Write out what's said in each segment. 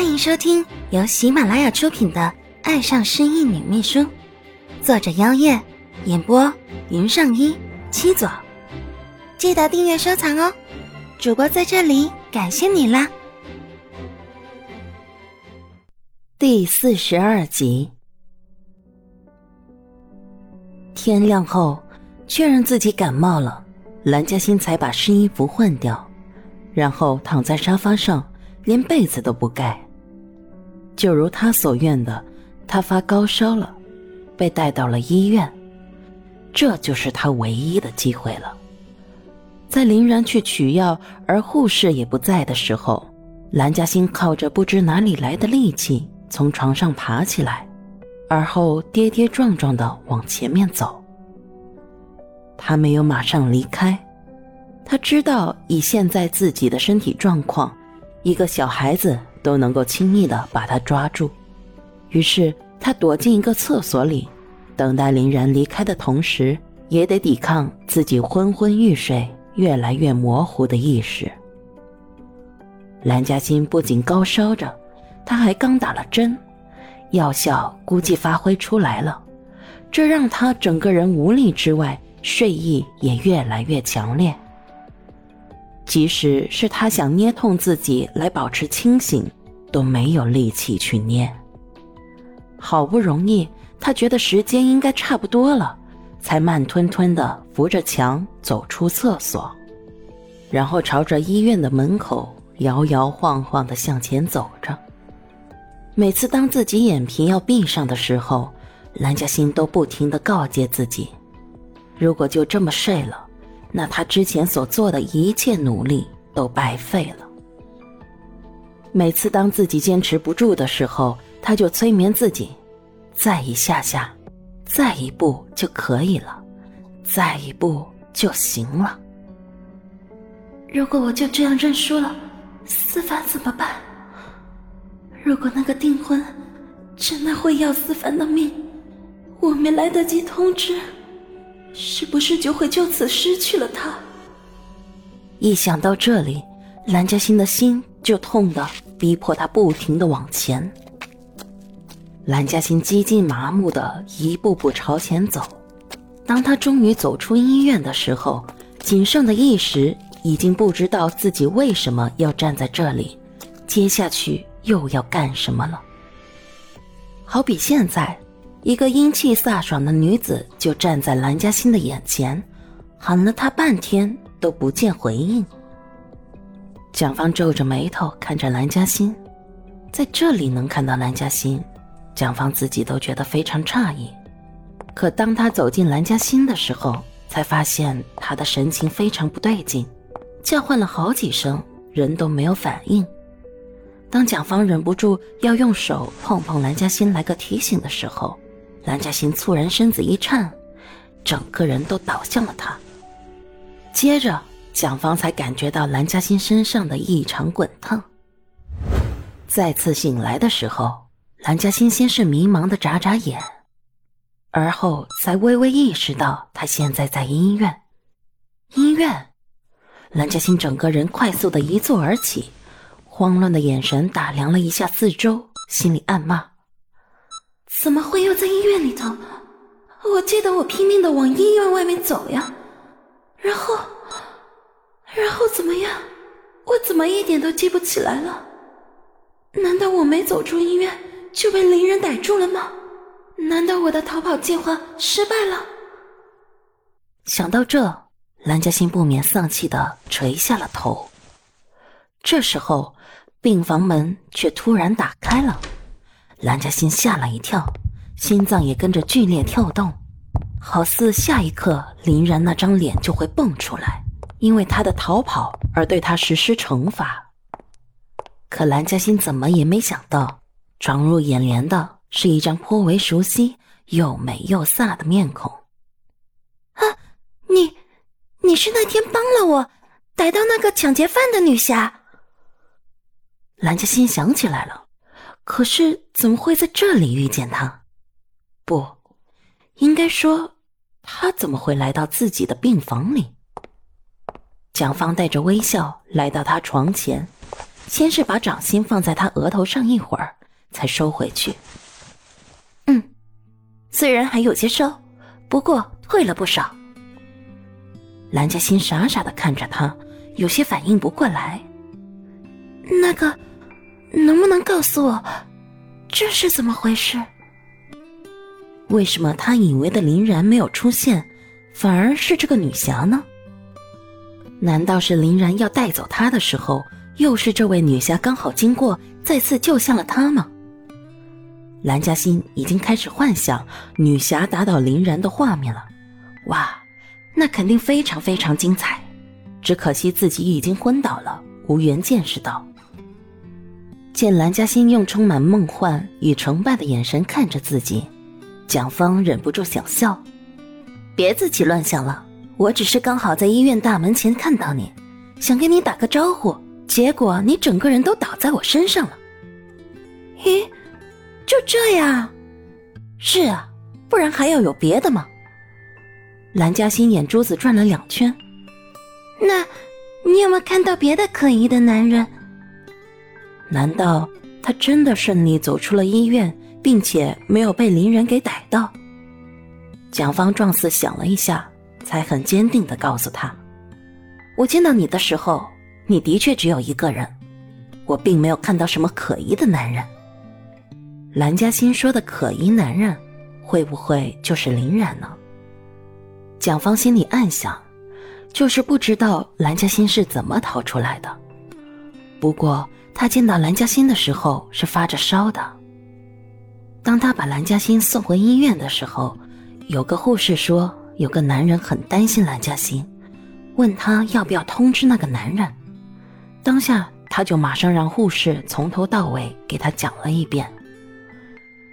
欢迎收听由喜马拉雅出品的《爱上失忆女秘书》，作者：妖夜，演播：云上一七左。记得订阅收藏哦！主播在这里感谢你啦。第四十二集，天亮后确认自己感冒了，蓝嘉欣才把湿衣服换掉，然后躺在沙发上。连被子都不盖，就如他所愿的，他发高烧了，被带到了医院。这就是他唯一的机会了。在林然去取药，而护士也不在的时候，蓝嘉欣靠着不知哪里来的力气从床上爬起来，而后跌跌撞撞的往前面走。他没有马上离开，他知道以现在自己的身体状况。一个小孩子都能够轻易的把他抓住，于是他躲进一个厕所里，等待林然离开的同时，也得抵抗自己昏昏欲睡、越来越模糊的意识。蓝嘉欣不仅高烧着，他还刚打了针，药效估计发挥出来了，这让他整个人无力之外，睡意也越来越强烈。即使是他想捏痛自己来保持清醒，都没有力气去捏。好不容易，他觉得时间应该差不多了，才慢吞吞的扶着墙走出厕所，然后朝着医院的门口摇摇晃晃的向前走着。每次当自己眼皮要闭上的时候，蓝嘉欣都不停的告诫自己：如果就这么睡了。那他之前所做的一切努力都白费了。每次当自己坚持不住的时候，他就催眠自己：再一下下，再一步就可以了，再一步就行了。如果我就这样认输了，思凡怎么办？如果那个订婚真的会要思凡的命，我没来得及通知。是不是就会就此失去了他？一想到这里，蓝嘉欣的心就痛的逼迫他不停的往前。蓝嘉欣几近麻木的一步步朝前走。当他终于走出医院的时候，仅剩的意识已经不知道自己为什么要站在这里，接下去又要干什么了。好比现在。一个英气飒爽的女子就站在蓝嘉欣的眼前，喊了她半天都不见回应。蒋方皱着眉头看着蓝嘉欣，在这里能看到蓝嘉欣，蒋方自己都觉得非常诧异。可当他走进蓝嘉欣的时候，才发现她的神情非常不对劲，叫唤了好几声，人都没有反应。当蒋方忍不住要用手碰碰蓝嘉欣来个提醒的时候，蓝嘉欣猝然身子一颤，整个人都倒向了他。接着，蒋方才感觉到蓝嘉欣身上的异常滚烫。再次醒来的时候，蓝嘉欣先是迷茫的眨眨眼，而后才微微意识到他现在在医院。医院，蓝嘉欣整个人快速的一坐而起，慌乱的眼神打量了一下四周，心里暗骂。怎么会又在医院里头？我记得我拼命的往医院外面走呀，然后，然后怎么样？我怎么一点都记不起来了？难道我没走出医院就被林人逮住了吗？难道我的逃跑计划失败了？想到这，蓝嘉欣不免丧气的垂下了头。这时候，病房门却突然打开了。蓝嘉欣吓了一跳，心脏也跟着剧烈跳动，好似下一刻林然那张脸就会蹦出来，因为他的逃跑而对他实施惩罚。可蓝嘉欣怎么也没想到，撞入眼帘的是一张颇为熟悉、又美又飒的面孔。啊，你，你是那天帮了我逮到那个抢劫犯的女侠？蓝嘉欣想起来了。可是怎么会在这里遇见他？不，应该说，他怎么会来到自己的病房里？蒋芳带着微笑来到他床前，先是把掌心放在他额头上一会儿，才收回去。嗯，虽然还有些烧，不过退了不少。蓝嘉欣傻傻的看着他，有些反应不过来。那个，能不能告诉我，这是怎么回事？为什么他以为的林然没有出现，反而是这个女侠呢？难道是林然要带走他的时候，又是这位女侠刚好经过，再次救下了他吗？蓝嘉欣已经开始幻想女侠打倒林然的画面了。哇，那肯定非常非常精彩。只可惜自己已经昏倒了，无缘见识到。见蓝嘉欣用充满梦幻与崇拜的眼神看着自己，蒋芳忍不住想笑：“别自己乱想了。”我只是刚好在医院大门前看到你，想跟你打个招呼，结果你整个人都倒在我身上了。咦，就这样？是啊，不然还要有别的吗？蓝嘉欣眼珠子转了两圈。那，你有没有看到别的可疑的男人？难道他真的顺利走出了医院，并且没有被林人给逮到？蒋方状似想了一下。才很坚定的告诉他：“我见到你的时候，你的确只有一个人，我并没有看到什么可疑的男人。”蓝嘉欣说的可疑男人，会不会就是林然呢？蒋芳心里暗想，就是不知道蓝嘉欣是怎么逃出来的。不过他见到蓝嘉欣的时候是发着烧的。当他把蓝嘉欣送回医院的时候，有个护士说。有个男人很担心蓝嘉欣，问他要不要通知那个男人。当下他就马上让护士从头到尾给他讲了一遍。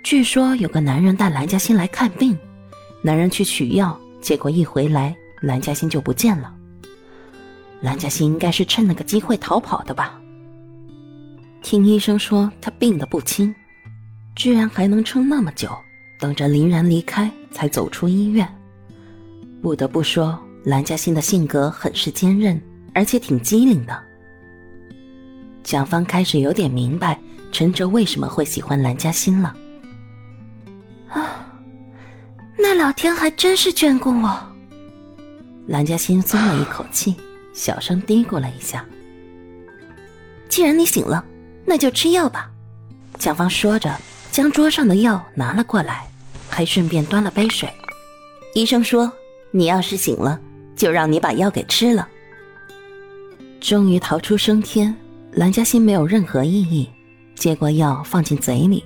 据说有个男人带蓝嘉欣来看病，男人去取药，结果一回来蓝嘉欣就不见了。蓝嘉欣应该是趁那个机会逃跑的吧？听医生说他病得不轻，居然还能撑那么久，等着林然离开才走出医院。不得不说，蓝嘉欣的性格很是坚韧，而且挺机灵的。蒋芳开始有点明白陈哲为什么会喜欢蓝嘉欣了。啊，那老天还真是眷顾我。蓝嘉欣松了一口气，小声嘀咕了一下：“既然你醒了，那就吃药吧。”蒋芳说着，将桌上的药拿了过来，还顺便端了杯水。医生说。你要是醒了，就让你把药给吃了。终于逃出升天，蓝嘉欣没有任何异议，接过药放进嘴里，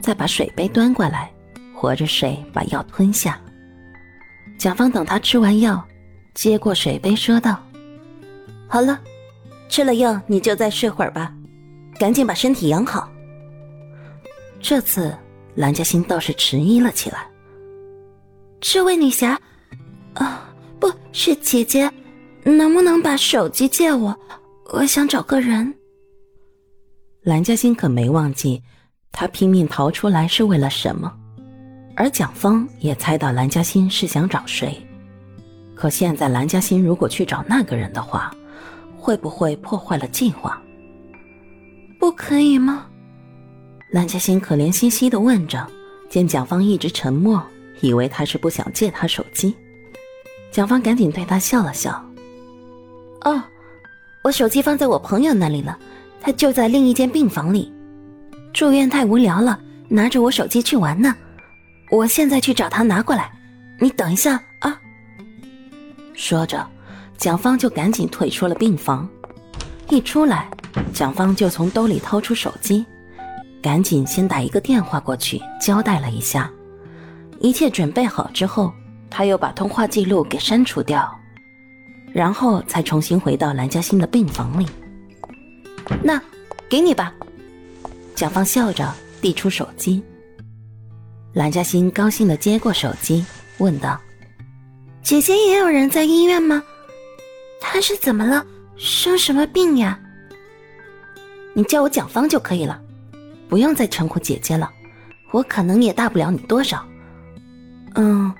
再把水杯端过来，活着水把药吞下。蒋芳等他吃完药，接过水杯说道：“好了，吃了药你就再睡会儿吧，赶紧把身体养好。”这次蓝嘉欣倒是迟疑了起来。这位女侠。啊，不是姐姐，能不能把手机借我？我想找个人。蓝嘉欣可没忘记，她拼命逃出来是为了什么，而蒋芳也猜到蓝嘉欣是想找谁。可现在蓝嘉欣如果去找那个人的话，会不会破坏了计划？不可以吗？蓝嘉欣可怜兮兮的问着，见蒋芳一直沉默，以为他是不想借他手机。蒋芳赶紧对他笑了笑。哦，我手机放在我朋友那里了，他就在另一间病房里。住院太无聊了，拿着我手机去玩呢。我现在去找他拿过来，你等一下啊。说着，蒋芳就赶紧退出了病房。一出来，蒋芳就从兜里掏出手机，赶紧先打一个电话过去，交代了一下。一切准备好之后。他又把通话记录给删除掉，然后才重新回到蓝嘉欣的病房里。那，给你吧。蒋芳笑着递出手机。蓝嘉欣高兴的接过手机，问道：“姐姐也有人在医院吗？她是怎么了？生什么病呀？”你叫我蒋芳就可以了，不用再称呼姐姐了。我可能也大不了你多少。嗯。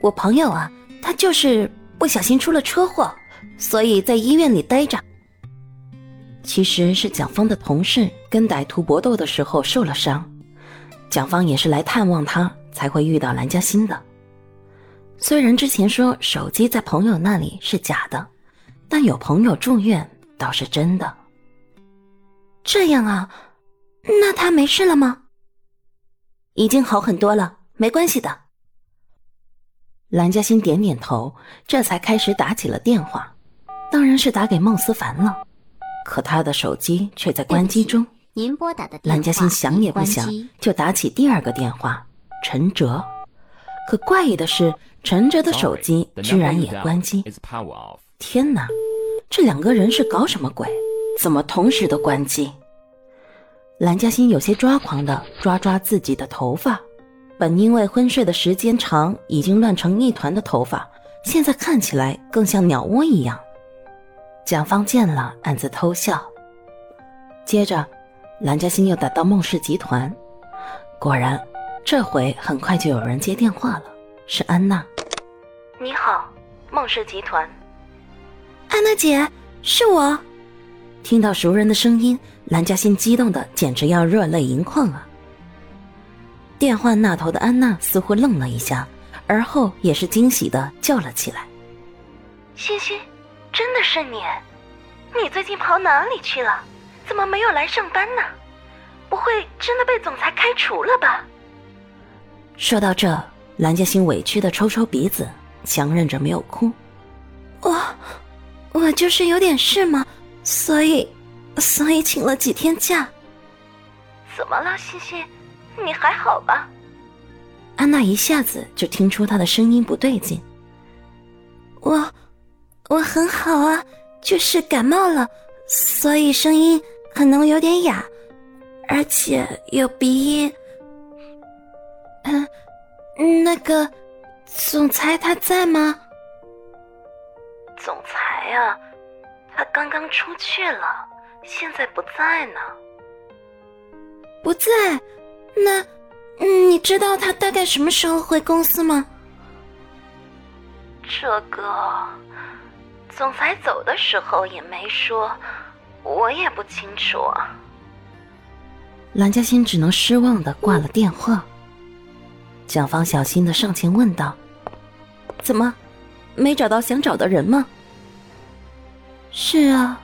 我朋友啊，他就是不小心出了车祸，所以在医院里待着。其实是蒋方的同事跟歹徒搏斗的时候受了伤，蒋方也是来探望他，才会遇到蓝嘉欣的。虽然之前说手机在朋友那里是假的，但有朋友住院倒是真的。这样啊，那他没事了吗？已经好很多了，没关系的。蓝嘉欣点点头，这才开始打起了电话，当然是打给孟思凡了。可他的手机却在关机中。您拨打的蓝嘉欣想也不想就打起第二个电话，陈哲。可怪异的是，陈哲的手机居然也关机。天哪，这两个人是搞什么鬼？怎么同时都关机？蓝嘉欣有些抓狂的抓抓自己的头发，本因为昏睡的时间长，已经乱成一团的头发，现在看起来更像鸟窝一样。蒋方见了，暗自偷笑。接着，蓝嘉欣又打到孟氏集团，果然，这回很快就有人接电话了，是安娜。你好，孟氏集团。安娜姐，是我。听到熟人的声音，蓝嘉欣激动的简直要热泪盈眶啊！电话那头的安娜似乎愣了一下，而后也是惊喜的叫了起来：“欣欣。”真的是你？你最近跑哪里去了？怎么没有来上班呢？不会真的被总裁开除了吧？说到这，蓝嘉欣委屈的抽抽鼻子，强忍着没有哭。我，我就是有点事嘛，所以，所以请了几天假。怎么了，欣欣？你还好吧？安娜一下子就听出他的声音不对劲。我。我很好啊，就是感冒了，所以声音可能有点哑，而且有鼻音。嗯，那个总裁他在吗？总裁啊，他刚刚出去了，现在不在呢。不在？那，你知道他大概什么时候回公司吗？这个。总裁走的时候也没说，我也不清楚。蓝嘉欣只能失望的挂了电话。蒋方小心的上前问道：“怎么，没找到想找的人吗？”“是啊，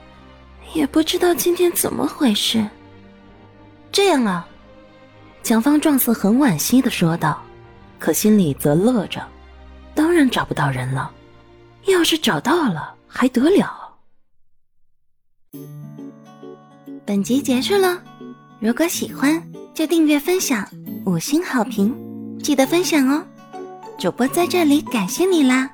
也不知道今天怎么回事。”这样啊，蒋方状似很惋惜的说道，可心里则乐着，当然找不到人了。要是找到了。还得了！本集结束了，如果喜欢就订阅分享，五星好评，记得分享哦！主播在这里感谢你啦！